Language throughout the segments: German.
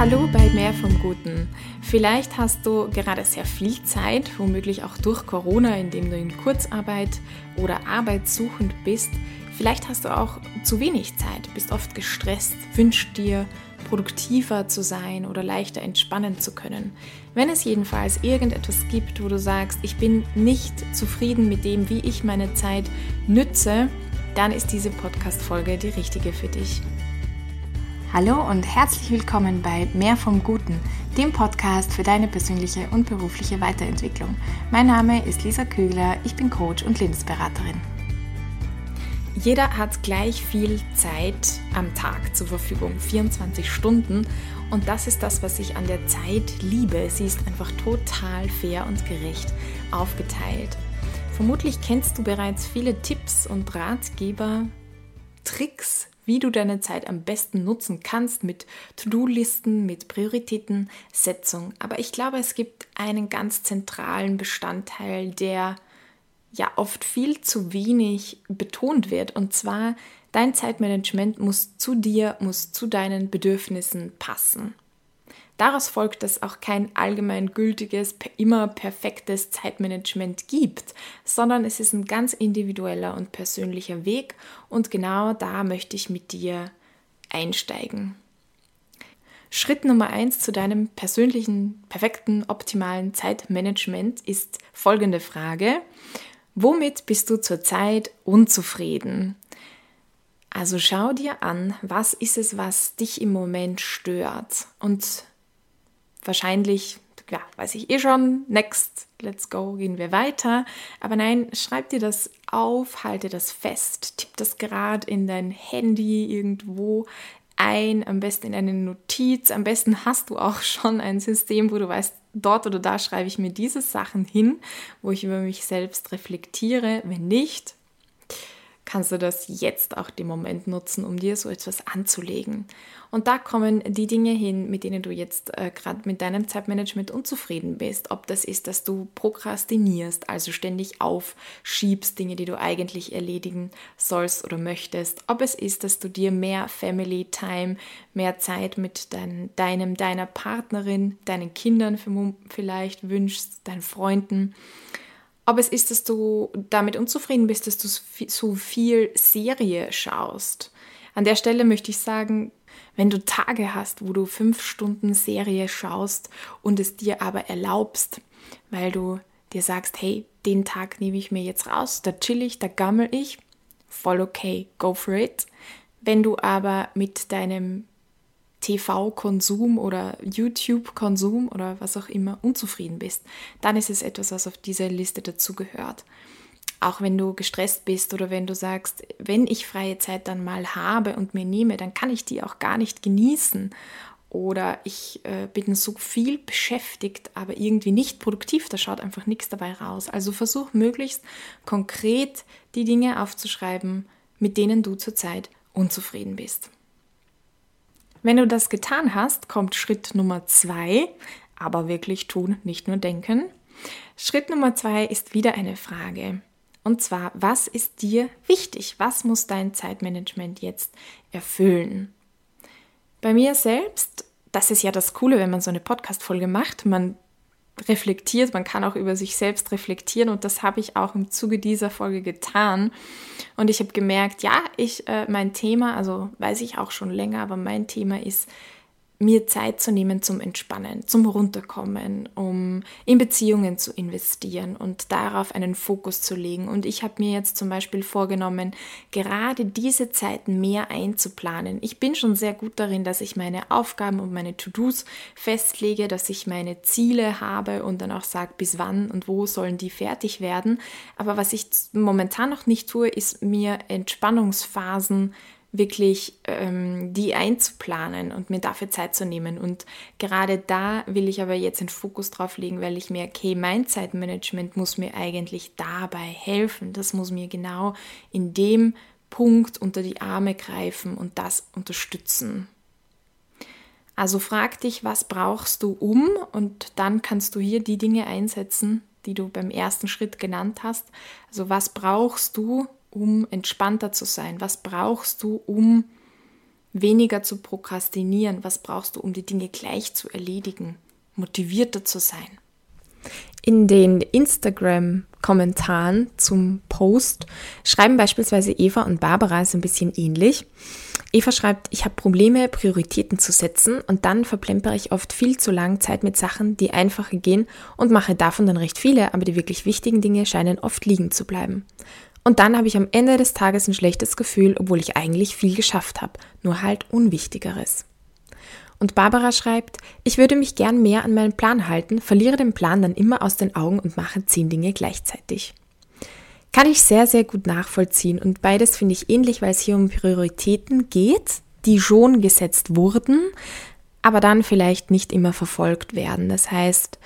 Hallo bei Mehr vom Guten. Vielleicht hast du gerade sehr viel Zeit, womöglich auch durch Corona, indem du in Kurzarbeit oder arbeitssuchend bist. Vielleicht hast du auch zu wenig Zeit, bist oft gestresst, wünschst dir, produktiver zu sein oder leichter entspannen zu können. Wenn es jedenfalls irgendetwas gibt, wo du sagst, ich bin nicht zufrieden mit dem, wie ich meine Zeit nütze, dann ist diese Podcast-Folge die richtige für dich. Hallo und herzlich willkommen bei Mehr vom Guten, dem Podcast für deine persönliche und berufliche Weiterentwicklung. Mein Name ist Lisa Kügler, ich bin Coach und Lebensberaterin. Jeder hat gleich viel Zeit am Tag zur Verfügung, 24 Stunden. Und das ist das, was ich an der Zeit liebe. Sie ist einfach total fair und gerecht aufgeteilt. Vermutlich kennst du bereits viele Tipps und Ratgeber, Tricks, wie du deine Zeit am besten nutzen kannst mit To-Do-Listen, mit Prioritätensetzung. Aber ich glaube, es gibt einen ganz zentralen Bestandteil, der ja oft viel zu wenig betont wird. Und zwar, dein Zeitmanagement muss zu dir, muss zu deinen Bedürfnissen passen. Daraus folgt, dass auch kein allgemeingültiges, immer perfektes Zeitmanagement gibt, sondern es ist ein ganz individueller und persönlicher Weg und genau da möchte ich mit dir einsteigen. Schritt Nummer eins zu deinem persönlichen, perfekten, optimalen Zeitmanagement ist folgende Frage. Womit bist du zurzeit unzufrieden? Also schau dir an, was ist es, was dich im Moment stört und wahrscheinlich, ja, weiß ich eh schon, next, let's go, gehen wir weiter. Aber nein, schreib dir das auf, halte das fest, tipp das gerade in dein Handy irgendwo ein, am besten in eine Notiz. Am besten hast du auch schon ein System, wo du weißt, dort oder da schreibe ich mir diese Sachen hin, wo ich über mich selbst reflektiere. Wenn nicht, kannst du das jetzt auch den Moment nutzen, um dir so etwas anzulegen. Und da kommen die Dinge hin, mit denen du jetzt äh, gerade mit deinem Zeitmanagement unzufrieden bist. Ob das ist, dass du prokrastinierst, also ständig aufschiebst Dinge, die du eigentlich erledigen sollst oder möchtest. Ob es ist, dass du dir mehr Family Time, mehr Zeit mit dein, deinem, deiner Partnerin, deinen Kindern vielleicht wünschst, deinen Freunden ob es ist, dass du damit unzufrieden bist, dass du so viel Serie schaust. An der Stelle möchte ich sagen, wenn du Tage hast, wo du fünf Stunden Serie schaust und es dir aber erlaubst, weil du dir sagst, hey, den Tag nehme ich mir jetzt raus, da chill ich, da gammel ich, voll okay, go for it. Wenn du aber mit deinem TV-Konsum oder YouTube-Konsum oder was auch immer unzufrieden bist, dann ist es etwas, was auf diese Liste dazugehört. Auch wenn du gestresst bist oder wenn du sagst, wenn ich freie Zeit dann mal habe und mir nehme, dann kann ich die auch gar nicht genießen. Oder ich äh, bin so viel beschäftigt, aber irgendwie nicht produktiv, da schaut einfach nichts dabei raus. Also versuch möglichst konkret die Dinge aufzuschreiben, mit denen du zurzeit unzufrieden bist. Wenn du das getan hast, kommt Schritt Nummer zwei, aber wirklich tun, nicht nur denken. Schritt Nummer zwei ist wieder eine Frage. Und zwar, was ist dir wichtig? Was muss dein Zeitmanagement jetzt erfüllen? Bei mir selbst, das ist ja das Coole, wenn man so eine Podcast-Folge macht. Man reflektiert, man kann auch über sich selbst reflektieren und das habe ich auch im Zuge dieser Folge getan. Und ich habe gemerkt, ja, ich, äh, mein Thema, also weiß ich auch schon länger, aber mein Thema ist mir Zeit zu nehmen zum Entspannen, zum Runterkommen, um in Beziehungen zu investieren und darauf einen Fokus zu legen. Und ich habe mir jetzt zum Beispiel vorgenommen, gerade diese Zeit mehr einzuplanen. Ich bin schon sehr gut darin, dass ich meine Aufgaben und meine To-Dos festlege, dass ich meine Ziele habe und dann auch sage, bis wann und wo sollen die fertig werden. Aber was ich momentan noch nicht tue, ist mir Entspannungsphasen wirklich ähm, die einzuplanen und mir dafür Zeit zu nehmen. Und gerade da will ich aber jetzt den Fokus drauf legen, weil ich merke, okay, mein Zeitmanagement muss mir eigentlich dabei helfen. Das muss mir genau in dem Punkt unter die Arme greifen und das unterstützen. Also frag dich, was brauchst du um und dann kannst du hier die Dinge einsetzen, die du beim ersten Schritt genannt hast. Also was brauchst du, um entspannter zu sein? Was brauchst du, um weniger zu prokrastinieren? Was brauchst du, um die Dinge gleich zu erledigen? Motivierter zu sein. In den Instagram-Kommentaren zum Post schreiben beispielsweise Eva und Barbara so ein bisschen ähnlich. Eva schreibt, ich habe Probleme, Prioritäten zu setzen und dann verplempere ich oft viel zu lang Zeit mit Sachen, die einfacher gehen und mache davon dann recht viele, aber die wirklich wichtigen Dinge scheinen oft liegen zu bleiben. Und dann habe ich am Ende des Tages ein schlechtes Gefühl, obwohl ich eigentlich viel geschafft habe, nur halt Unwichtigeres. Und Barbara schreibt, ich würde mich gern mehr an meinen Plan halten, verliere den Plan dann immer aus den Augen und mache zehn Dinge gleichzeitig. Kann ich sehr, sehr gut nachvollziehen und beides finde ich ähnlich, weil es hier um Prioritäten geht, die schon gesetzt wurden, aber dann vielleicht nicht immer verfolgt werden. Das heißt,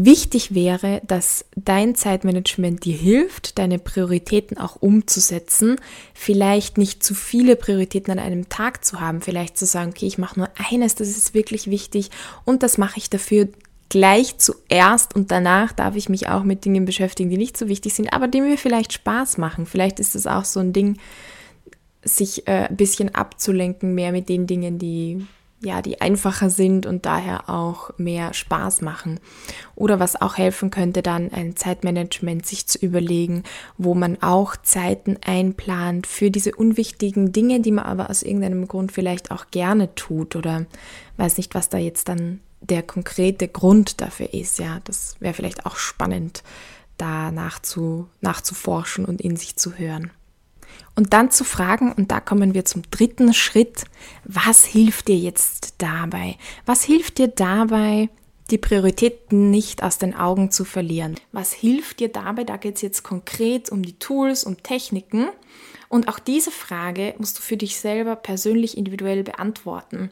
Wichtig wäre, dass dein Zeitmanagement dir hilft, deine Prioritäten auch umzusetzen. Vielleicht nicht zu viele Prioritäten an einem Tag zu haben. Vielleicht zu sagen, okay, ich mache nur eines, das ist wirklich wichtig und das mache ich dafür gleich zuerst und danach darf ich mich auch mit Dingen beschäftigen, die nicht so wichtig sind, aber die mir vielleicht Spaß machen. Vielleicht ist es auch so ein Ding, sich äh, ein bisschen abzulenken, mehr mit den Dingen, die ja, die einfacher sind und daher auch mehr Spaß machen. Oder was auch helfen könnte, dann ein Zeitmanagement sich zu überlegen, wo man auch Zeiten einplant für diese unwichtigen Dinge, die man aber aus irgendeinem Grund vielleicht auch gerne tut oder weiß nicht, was da jetzt dann der konkrete Grund dafür ist. Ja, das wäre vielleicht auch spannend, da nachzu, nachzuforschen und in sich zu hören. Und dann zu fragen, und da kommen wir zum dritten Schritt, was hilft dir jetzt dabei? Was hilft dir dabei, die Prioritäten nicht aus den Augen zu verlieren? Was hilft dir dabei? Da geht es jetzt konkret um die Tools, um Techniken. Und auch diese Frage musst du für dich selber persönlich individuell beantworten.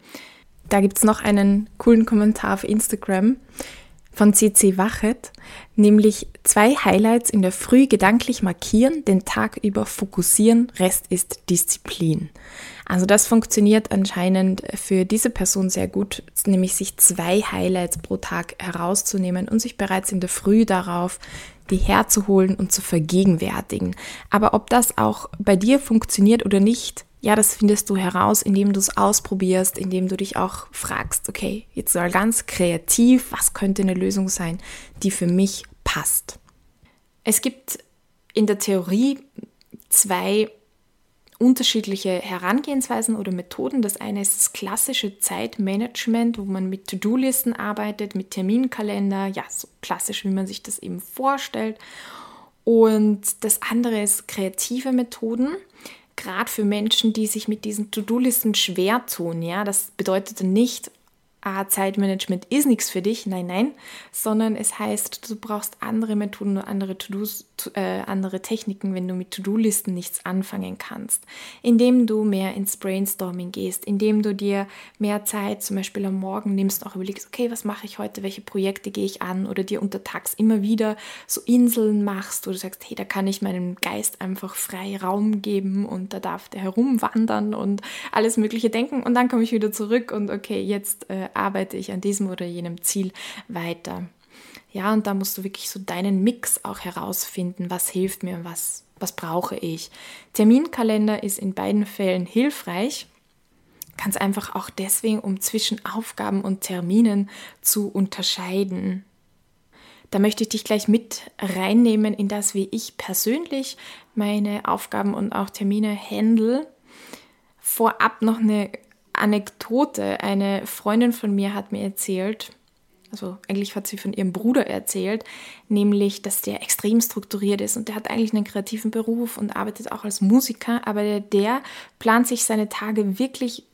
Da gibt es noch einen coolen Kommentar auf Instagram von CC Wachet, nämlich zwei Highlights in der Früh gedanklich markieren, den Tag über fokussieren, Rest ist Disziplin. Also das funktioniert anscheinend für diese Person sehr gut, nämlich sich zwei Highlights pro Tag herauszunehmen und sich bereits in der Früh darauf die herzuholen und zu vergegenwärtigen. Aber ob das auch bei dir funktioniert oder nicht, ja, das findest du heraus, indem du es ausprobierst, indem du dich auch fragst, okay, jetzt soll ganz kreativ, was könnte eine Lösung sein, die für mich passt. Es gibt in der Theorie zwei unterschiedliche Herangehensweisen oder Methoden. Das eine ist das klassische Zeitmanagement, wo man mit To-Do-Listen arbeitet, mit Terminkalender, ja, so klassisch, wie man sich das eben vorstellt. Und das andere ist kreative Methoden gerade für Menschen, die sich mit diesen To-Do-Listen schwer tun, ja, das bedeutet nicht, ah, Zeitmanagement ist nichts für dich, nein, nein, sondern es heißt, du brauchst andere Methoden und andere äh, andere Techniken, wenn du mit To-Do-Listen nichts anfangen kannst. Indem du mehr ins Brainstorming gehst, indem du dir mehr Zeit zum Beispiel am Morgen nimmst, auch überlegst, okay, was mache ich heute, welche Projekte gehe ich an oder dir untertags immer wieder so Inseln machst, wo du sagst, hey, da kann ich meinem Geist einfach frei Raum geben und da darf der herumwandern und alles Mögliche denken und dann komme ich wieder zurück und okay, jetzt äh, arbeite ich an diesem oder jenem Ziel weiter. Ja, und da musst du wirklich so deinen Mix auch herausfinden, was hilft mir und was, was brauche ich. Terminkalender ist in beiden Fällen hilfreich. Ganz einfach auch deswegen, um zwischen Aufgaben und Terminen zu unterscheiden. Da möchte ich dich gleich mit reinnehmen in das, wie ich persönlich meine Aufgaben und auch Termine handle. Vorab noch eine Anekdote. Eine Freundin von mir hat mir erzählt, also eigentlich hat sie von ihrem Bruder erzählt, nämlich, dass der extrem strukturiert ist und der hat eigentlich einen kreativen Beruf und arbeitet auch als Musiker, aber der, der plant sich seine Tage wirklich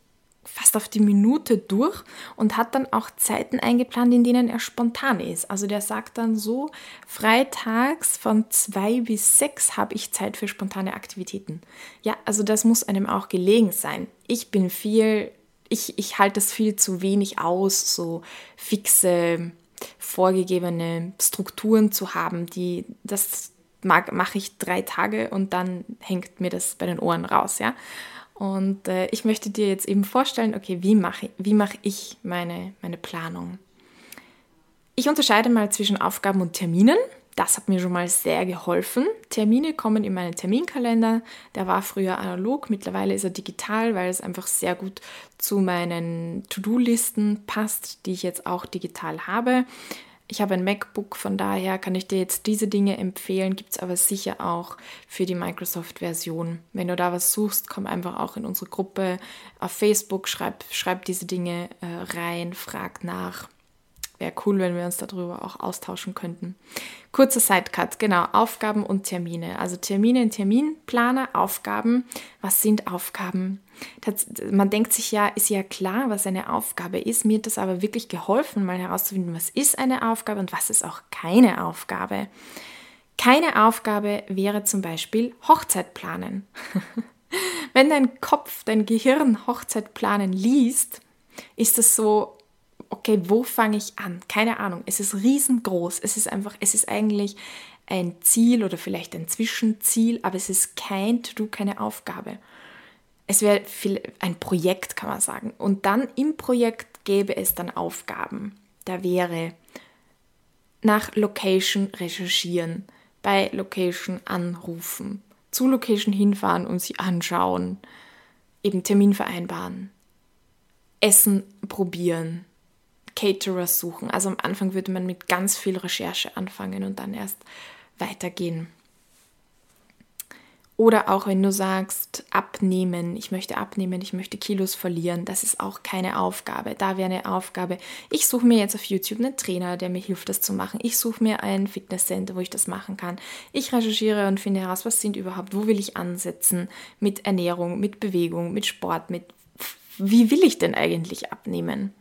fast auf die Minute durch und hat dann auch Zeiten eingeplant, in denen er spontan ist. Also der sagt dann so, freitags von zwei bis sechs habe ich Zeit für spontane Aktivitäten. Ja, also das muss einem auch gelegen sein. Ich bin viel, ich, ich halte das viel zu wenig aus, so fixe, vorgegebene Strukturen zu haben, die das mache ich drei Tage und dann hängt mir das bei den Ohren raus, ja. Und äh, ich möchte dir jetzt eben vorstellen, okay, wie mache wie mach ich meine, meine Planung? Ich unterscheide mal zwischen Aufgaben und Terminen. Das hat mir schon mal sehr geholfen. Termine kommen in meinen Terminkalender. Der war früher analog, mittlerweile ist er digital, weil es einfach sehr gut zu meinen To-Do-Listen passt, die ich jetzt auch digital habe. Ich habe ein MacBook, von daher kann ich dir jetzt diese Dinge empfehlen, gibt es aber sicher auch für die Microsoft-Version. Wenn du da was suchst, komm einfach auch in unsere Gruppe auf Facebook, schreib, schreib diese Dinge äh, rein, frag nach wäre cool, wenn wir uns darüber auch austauschen könnten. Kurzer Sidecut, genau, Aufgaben und Termine. Also Termine in Terminplaner, Aufgaben. Was sind Aufgaben? Das, man denkt sich ja, ist ja klar, was eine Aufgabe ist. Mir hat das aber wirklich geholfen, mal herauszufinden, was ist eine Aufgabe und was ist auch keine Aufgabe. Keine Aufgabe wäre zum Beispiel Hochzeit planen. Wenn dein Kopf, dein Gehirn Hochzeit planen liest, ist das so, okay, wo fange ich an? Keine Ahnung. Es ist riesengroß. Es ist einfach, es ist eigentlich ein Ziel oder vielleicht ein Zwischenziel, aber es ist kein To-Do, keine Aufgabe. Es wäre ein Projekt, kann man sagen. Und dann im Projekt gäbe es dann Aufgaben. Da wäre nach Location recherchieren, bei Location anrufen, zu Location hinfahren und sie anschauen, eben Termin vereinbaren, Essen probieren, Caterers suchen. Also am Anfang würde man mit ganz viel Recherche anfangen und dann erst weitergehen. Oder auch wenn du sagst, abnehmen, ich möchte abnehmen, ich möchte Kilos verlieren, das ist auch keine Aufgabe. Da wäre eine Aufgabe. Ich suche mir jetzt auf YouTube einen Trainer, der mir hilft, das zu machen. Ich suche mir ein Fitnesscenter, wo ich das machen kann. Ich recherchiere und finde heraus, was sind überhaupt, wo will ich ansetzen mit Ernährung, mit Bewegung, mit Sport, mit wie will ich denn eigentlich abnehmen?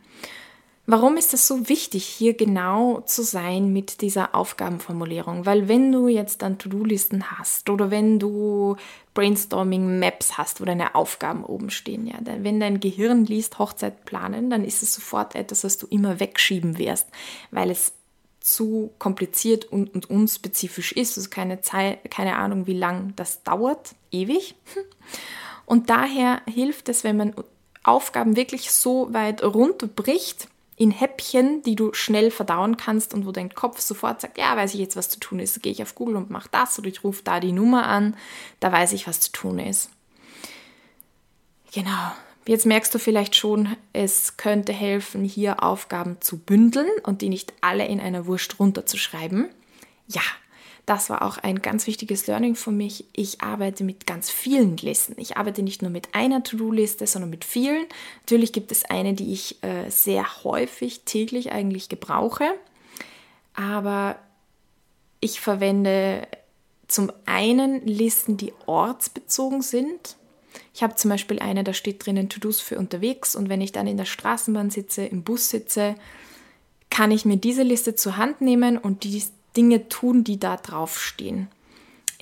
Warum ist es so wichtig, hier genau zu sein mit dieser Aufgabenformulierung? Weil wenn du jetzt dann To-Do-Listen hast oder wenn du Brainstorming-Maps hast, wo deine Aufgaben oben stehen, ja, wenn dein Gehirn liest Hochzeit planen, dann ist es sofort etwas, was du immer wegschieben wirst, weil es zu kompliziert und, und unspezifisch ist. Also keine Zeit, keine Ahnung, wie lang das dauert, ewig. Und daher hilft es, wenn man Aufgaben wirklich so weit runterbricht, in Häppchen, die du schnell verdauen kannst und wo dein Kopf sofort sagt, ja, weiß ich jetzt, was zu tun ist, gehe ich auf Google und mache das oder ich rufe da die Nummer an, da weiß ich, was zu tun ist. Genau. Jetzt merkst du vielleicht schon, es könnte helfen, hier Aufgaben zu bündeln und die nicht alle in einer Wurst runterzuschreiben. Ja, das war auch ein ganz wichtiges Learning für mich. Ich arbeite mit ganz vielen Listen. Ich arbeite nicht nur mit einer To-Do-Liste, sondern mit vielen. Natürlich gibt es eine, die ich äh, sehr häufig täglich eigentlich gebrauche. Aber ich verwende zum einen Listen, die ortsbezogen sind. Ich habe zum Beispiel eine, da steht drinnen To-Dos für unterwegs und wenn ich dann in der Straßenbahn sitze, im Bus sitze, kann ich mir diese Liste zur Hand nehmen und die Dinge tun, die da draufstehen.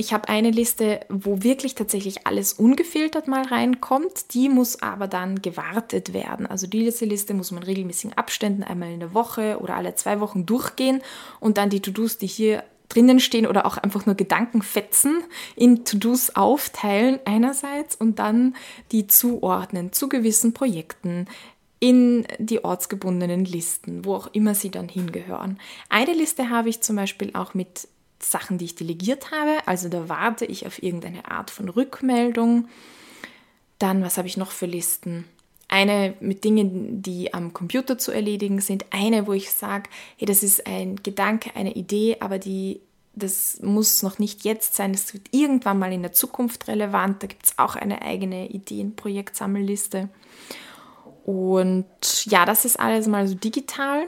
Ich habe eine Liste, wo wirklich tatsächlich alles ungefiltert mal reinkommt. Die muss aber dann gewartet werden. Also diese Liste muss man regelmäßigen Abständen einmal in der Woche oder alle zwei Wochen durchgehen und dann die To-Dos, die hier drinnen stehen oder auch einfach nur Gedankenfetzen in To-Dos aufteilen einerseits und dann die zuordnen zu gewissen Projekten, in die ortsgebundenen Listen, wo auch immer sie dann hingehören. Eine Liste habe ich zum Beispiel auch mit Sachen, die ich delegiert habe. Also da warte ich auf irgendeine Art von Rückmeldung. Dann, was habe ich noch für Listen? Eine mit Dingen, die am Computer zu erledigen sind. Eine, wo ich sage, hey, das ist ein Gedanke, eine Idee, aber die, das muss noch nicht jetzt sein. Das wird irgendwann mal in der Zukunft relevant. Da gibt es auch eine eigene Ideenprojektsammelliste. Und ja, das ist alles mal so digital.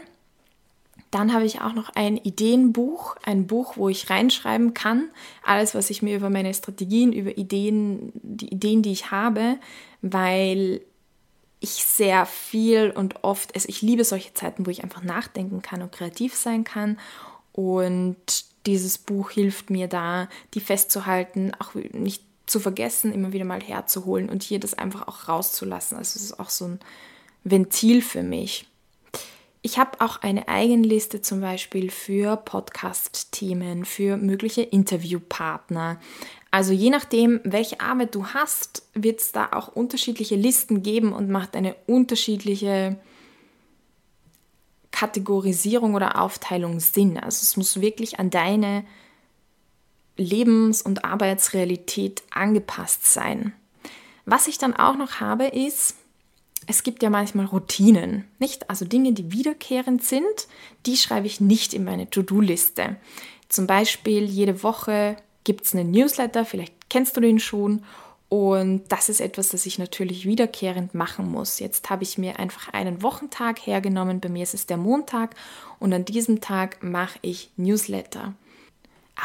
Dann habe ich auch noch ein Ideenbuch, ein Buch, wo ich reinschreiben kann, alles, was ich mir über meine Strategien, über Ideen, die Ideen, die ich habe, weil ich sehr viel und oft, also ich liebe solche Zeiten, wo ich einfach nachdenken kann und kreativ sein kann. Und dieses Buch hilft mir da, die festzuhalten, auch nicht zu vergessen, immer wieder mal herzuholen und hier das einfach auch rauszulassen. Also es ist auch so ein Ventil für mich. Ich habe auch eine Eigenliste zum Beispiel für Podcast-Themen, für mögliche Interviewpartner. Also je nachdem, welche Arbeit du hast, wird es da auch unterschiedliche Listen geben und macht eine unterschiedliche Kategorisierung oder Aufteilung Sinn. Also es muss wirklich an deine Lebens- und Arbeitsrealität angepasst sein. Was ich dann auch noch habe, ist, es gibt ja manchmal Routinen, nicht? Also Dinge, die wiederkehrend sind, die schreibe ich nicht in meine To-Do-Liste. Zum Beispiel jede Woche gibt es einen Newsletter, vielleicht kennst du den schon. Und das ist etwas, das ich natürlich wiederkehrend machen muss. Jetzt habe ich mir einfach einen Wochentag hergenommen. Bei mir ist es der Montag und an diesem Tag mache ich Newsletter.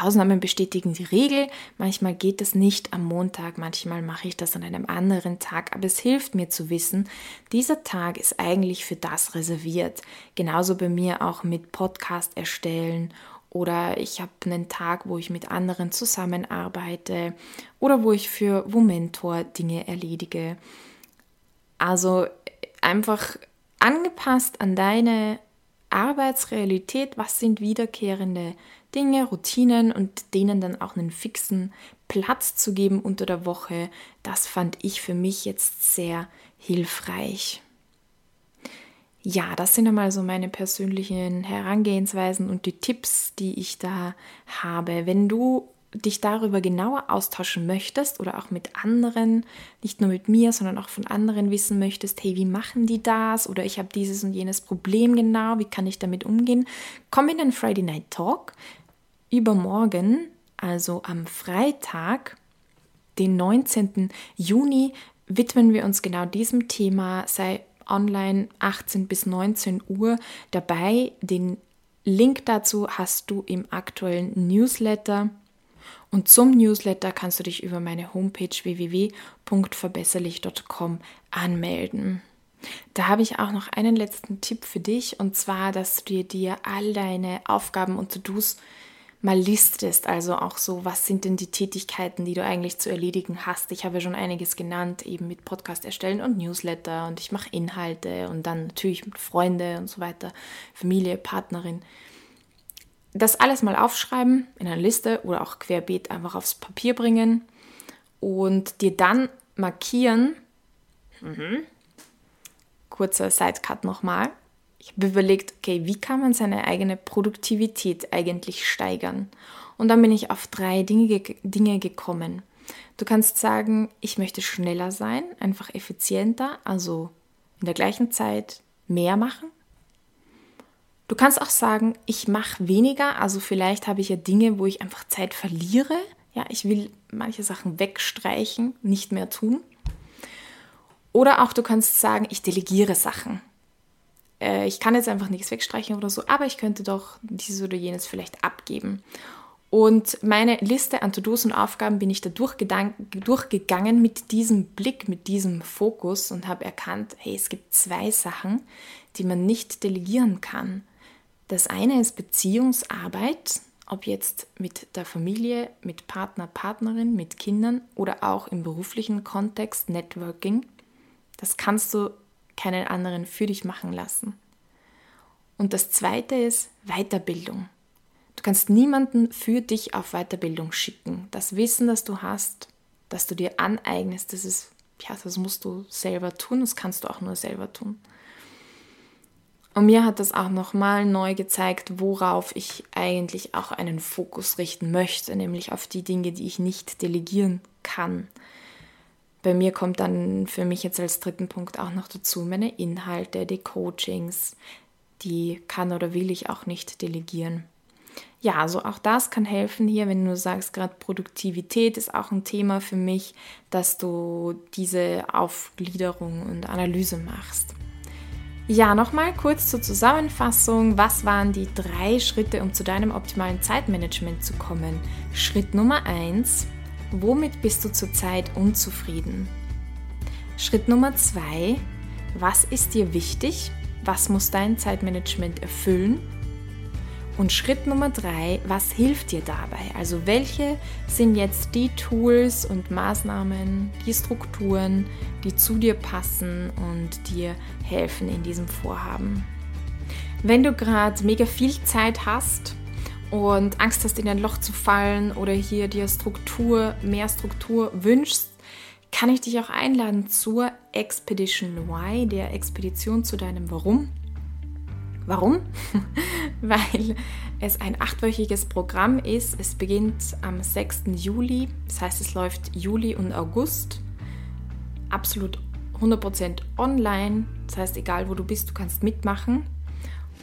Ausnahmen bestätigen die Regel. Manchmal geht es nicht am Montag, manchmal mache ich das an einem anderen Tag, aber es hilft mir zu wissen, dieser Tag ist eigentlich für das reserviert. Genauso bei mir auch mit Podcast erstellen oder ich habe einen Tag, wo ich mit anderen zusammenarbeite oder wo ich für Womentor Dinge erledige. Also einfach angepasst an deine Arbeitsrealität, was sind wiederkehrende Dinge, Routinen und denen dann auch einen fixen Platz zu geben unter der Woche, das fand ich für mich jetzt sehr hilfreich. Ja, das sind einmal so meine persönlichen Herangehensweisen und die Tipps, die ich da habe. Wenn du dich darüber genauer austauschen möchtest oder auch mit anderen, nicht nur mit mir, sondern auch von anderen wissen möchtest, hey, wie machen die das? Oder ich habe dieses und jenes Problem genau, wie kann ich damit umgehen? Komm in den Friday Night Talk. Übermorgen, also am Freitag, den 19. Juni, widmen wir uns genau diesem Thema. Sei online 18 bis 19 Uhr dabei. Den Link dazu hast du im aktuellen Newsletter und zum Newsletter kannst du dich über meine Homepage www.verbesserlich.com anmelden. Da habe ich auch noch einen letzten Tipp für dich und zwar, dass du dir, all deine Aufgaben und To-Dos mal listest. Also auch so, was sind denn die Tätigkeiten, die du eigentlich zu erledigen hast. Ich habe ja schon einiges genannt, eben mit Podcast erstellen und Newsletter und ich mache Inhalte und dann natürlich mit Freunde und so weiter, Familie, Partnerin das alles mal aufschreiben in einer Liste oder auch querbeet einfach aufs Papier bringen und dir dann markieren. Mhm. Kurzer Sidecut nochmal. Ich habe überlegt, okay, wie kann man seine eigene Produktivität eigentlich steigern? Und dann bin ich auf drei Dinge, Dinge gekommen. Du kannst sagen, ich möchte schneller sein, einfach effizienter, also in der gleichen Zeit mehr machen. Du kannst auch sagen, ich mache weniger, also vielleicht habe ich ja Dinge, wo ich einfach Zeit verliere. Ja, ich will manche Sachen wegstreichen, nicht mehr tun. Oder auch du kannst sagen, ich delegiere Sachen. Äh, ich kann jetzt einfach nichts wegstreichen oder so, aber ich könnte doch dieses oder jenes vielleicht abgeben. Und meine Liste an To-Dos und Aufgaben bin ich da durchgegangen mit diesem Blick, mit diesem Fokus und habe erkannt, hey, es gibt zwei Sachen, die man nicht delegieren kann. Das eine ist Beziehungsarbeit, ob jetzt mit der Familie, mit Partner, Partnerin, mit Kindern oder auch im beruflichen Kontext, Networking. Das kannst du keinen anderen für dich machen lassen. Und das zweite ist Weiterbildung. Du kannst niemanden für dich auf Weiterbildung schicken. Das Wissen, das du hast, das du dir aneignest, das ist, ja, das musst du selber tun, das kannst du auch nur selber tun. Und mir hat das auch nochmal neu gezeigt, worauf ich eigentlich auch einen Fokus richten möchte, nämlich auf die Dinge, die ich nicht delegieren kann. Bei mir kommt dann für mich jetzt als dritten Punkt auch noch dazu meine Inhalte, die Coachings, die kann oder will ich auch nicht delegieren. Ja, also auch das kann helfen hier, wenn du sagst, gerade Produktivität ist auch ein Thema für mich, dass du diese Aufgliederung und Analyse machst. Ja, nochmal kurz zur Zusammenfassung. Was waren die drei Schritte, um zu deinem optimalen Zeitmanagement zu kommen? Schritt Nummer eins: Womit bist du zurzeit unzufrieden? Schritt Nummer zwei: Was ist dir wichtig? Was muss dein Zeitmanagement erfüllen? Und Schritt Nummer drei, was hilft dir dabei? Also welche sind jetzt die Tools und Maßnahmen, die Strukturen, die zu dir passen und dir helfen in diesem Vorhaben? Wenn du gerade mega viel Zeit hast und Angst hast, in ein Loch zu fallen oder hier dir Struktur, mehr Struktur wünschst, kann ich dich auch einladen zur Expedition Y, der Expedition zu deinem Warum Warum? Weil es ein achtwöchiges Programm ist. Es beginnt am 6. Juli, das heißt es läuft Juli und August. Absolut 100% online, das heißt egal wo du bist, du kannst mitmachen.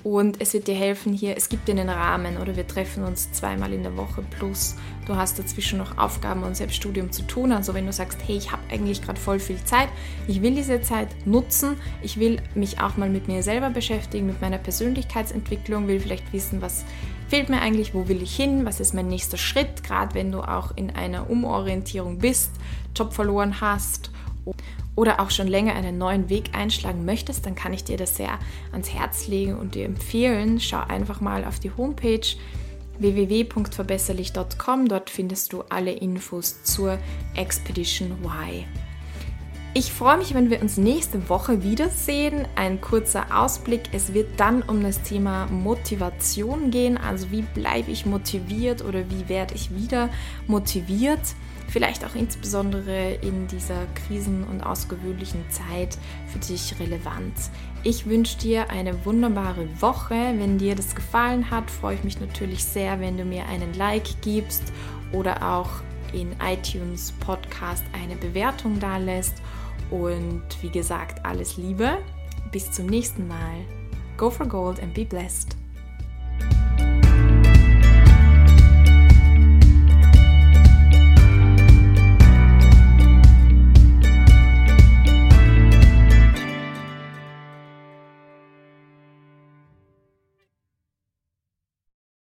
Und es wird dir helfen hier, es gibt dir einen Rahmen oder wir treffen uns zweimal in der Woche plus du hast dazwischen noch Aufgaben und Selbststudium zu tun. Also wenn du sagst, hey, ich habe eigentlich gerade voll viel Zeit, ich will diese Zeit nutzen, ich will mich auch mal mit mir selber beschäftigen, mit meiner Persönlichkeitsentwicklung, will vielleicht wissen, was fehlt mir eigentlich, wo will ich hin, was ist mein nächster Schritt, gerade wenn du auch in einer Umorientierung bist, Job verloren hast oder auch schon länger einen neuen Weg einschlagen möchtest, dann kann ich dir das sehr ans Herz legen und dir empfehlen. Schau einfach mal auf die Homepage www.verbesserlich.com. Dort findest du alle Infos zur Expedition Y. Ich freue mich, wenn wir uns nächste Woche wiedersehen. Ein kurzer Ausblick. Es wird dann um das Thema Motivation gehen. Also wie bleibe ich motiviert oder wie werde ich wieder motiviert? Vielleicht auch insbesondere in dieser krisen- und ausgewöhnlichen Zeit für dich relevant. Ich wünsche dir eine wunderbare Woche. Wenn dir das gefallen hat, freue ich mich natürlich sehr, wenn du mir einen Like gibst oder auch in iTunes Podcast eine Bewertung da lässt. Und wie gesagt, alles Liebe. Bis zum nächsten Mal. Go for Gold and be blessed.